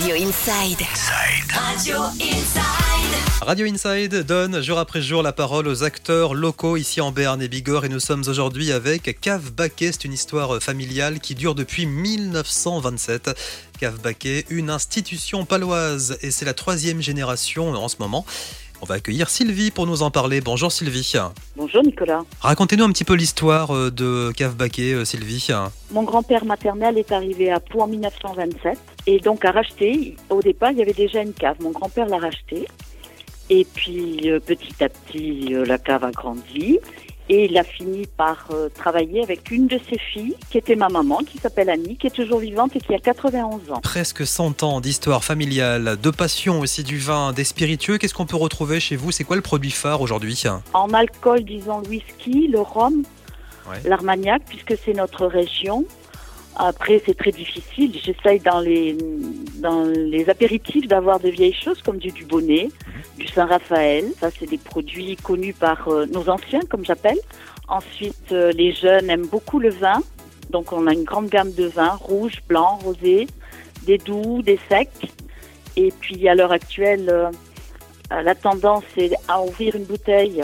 Radio Inside. Radio Inside. Radio Inside donne jour après jour la parole aux acteurs locaux ici en Berne et Bigorre et nous sommes aujourd'hui avec Cave Baquet. C'est une histoire familiale qui dure depuis 1927. Cave Baquet, une institution paloise et c'est la troisième génération en ce moment. On va accueillir Sylvie pour nous en parler. Bonjour Sylvie. Bonjour Nicolas. Racontez-nous un petit peu l'histoire euh, de Cave Baquet, euh, Sylvie. Mon grand-père maternel est arrivé à Pau en 1927 et donc a racheté. Au départ, il y avait déjà une cave. Mon grand-père l'a racheté. Et puis euh, petit à petit, la cave a grandi. Et il a fini par euh, travailler avec une de ses filles, qui était ma maman, qui s'appelle Annie, qui est toujours vivante et qui a 91 ans. Presque 100 ans d'histoire familiale, de passion aussi du vin, des spiritueux. Qu'est-ce qu'on peut retrouver chez vous? C'est quoi le produit phare aujourd'hui? En alcool, disons le whisky, le rhum, l'armagnac, puisque c'est notre région. Après, c'est très difficile. J'essaye dans les, dans les apéritifs d'avoir de vieilles choses comme du Dubonnet, du Saint-Raphaël. Ça, c'est des produits connus par euh, nos anciens, comme j'appelle. Ensuite, euh, les jeunes aiment beaucoup le vin. Donc, on a une grande gamme de vins, rouge, blanc, rosé, des doux, des secs. Et puis, à l'heure actuelle, euh, la tendance est à ouvrir une bouteille.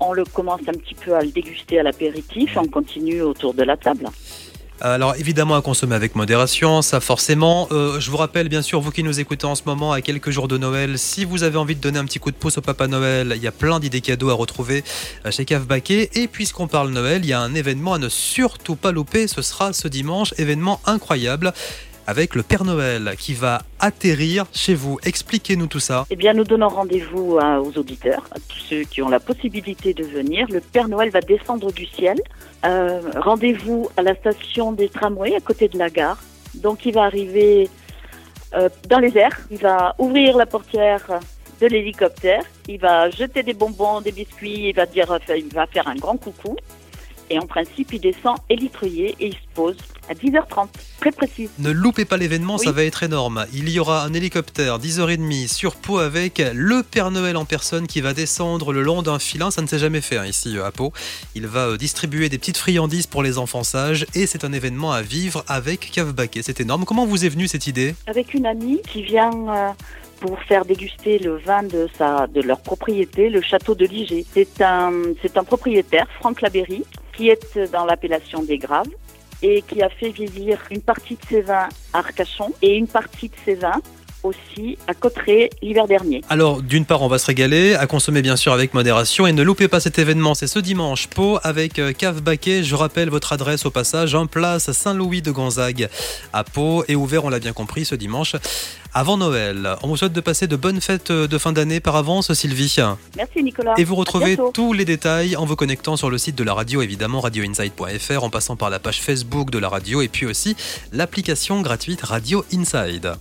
On le commence un petit peu à le déguster à l'apéritif. On continue autour de la table. Alors évidemment à consommer avec modération, ça forcément. Euh, je vous rappelle bien sûr, vous qui nous écoutez en ce moment à quelques jours de Noël, si vous avez envie de donner un petit coup de pouce au Papa Noël, il y a plein d'idées cadeaux à retrouver euh, chez Cave Baquet. Et puisqu'on parle Noël, il y a un événement à ne surtout pas louper, ce sera ce dimanche, événement incroyable avec le Père Noël qui va atterrir chez vous. Expliquez-nous tout ça. Eh bien, nous donnons rendez-vous aux auditeurs, à tous ceux qui ont la possibilité de venir. Le Père Noël va descendre du ciel. Euh, rendez-vous à la station des tramways à côté de la gare. Donc, il va arriver euh, dans les airs. Il va ouvrir la portière de l'hélicoptère. Il va jeter des bonbons, des biscuits. Il va dire, il va faire un grand coucou. Et en principe, il descend élitreuillé et il se pose à 10h30, très précis. Ne loupez pas l'événement, ça va être énorme. Il y aura un hélicoptère 10h30 sur Pau avec le Père Noël en personne qui va descendre le long d'un filin. Ça ne s'est jamais fait hein, ici euh, à Pau. Il va euh, distribuer des petites friandises pour les enfants sages et c'est un événement à vivre avec Cave Baquet. C'est énorme. Comment vous est venue cette idée? Avec une amie qui vient euh, pour faire déguster le vin de, sa, de leur propriété, le château de Ligé. C'est un, c'est un propriétaire, Franck Laberry, qui est dans l'appellation des Graves et qui a fait vieillir une partie de ses vins à Arcachon et une partie de ses vins aussi à Cotteret l'hiver dernier. Alors, d'une part, on va se régaler, à consommer bien sûr avec modération et ne loupez pas cet événement, c'est ce dimanche, Pau avec euh, Cave Baquet. Je rappelle votre adresse au passage, en place Saint-Louis de Gonzague à Pau et ouvert, on l'a bien compris, ce dimanche avant Noël. On vous souhaite de passer de bonnes fêtes de fin d'année par avance, Sylvie. Merci Nicolas. Et vous retrouvez tous les détails en vous connectant sur le site de la radio, évidemment radioinside.fr, en passant par la page Facebook de la radio et puis aussi l'application gratuite Radio Inside.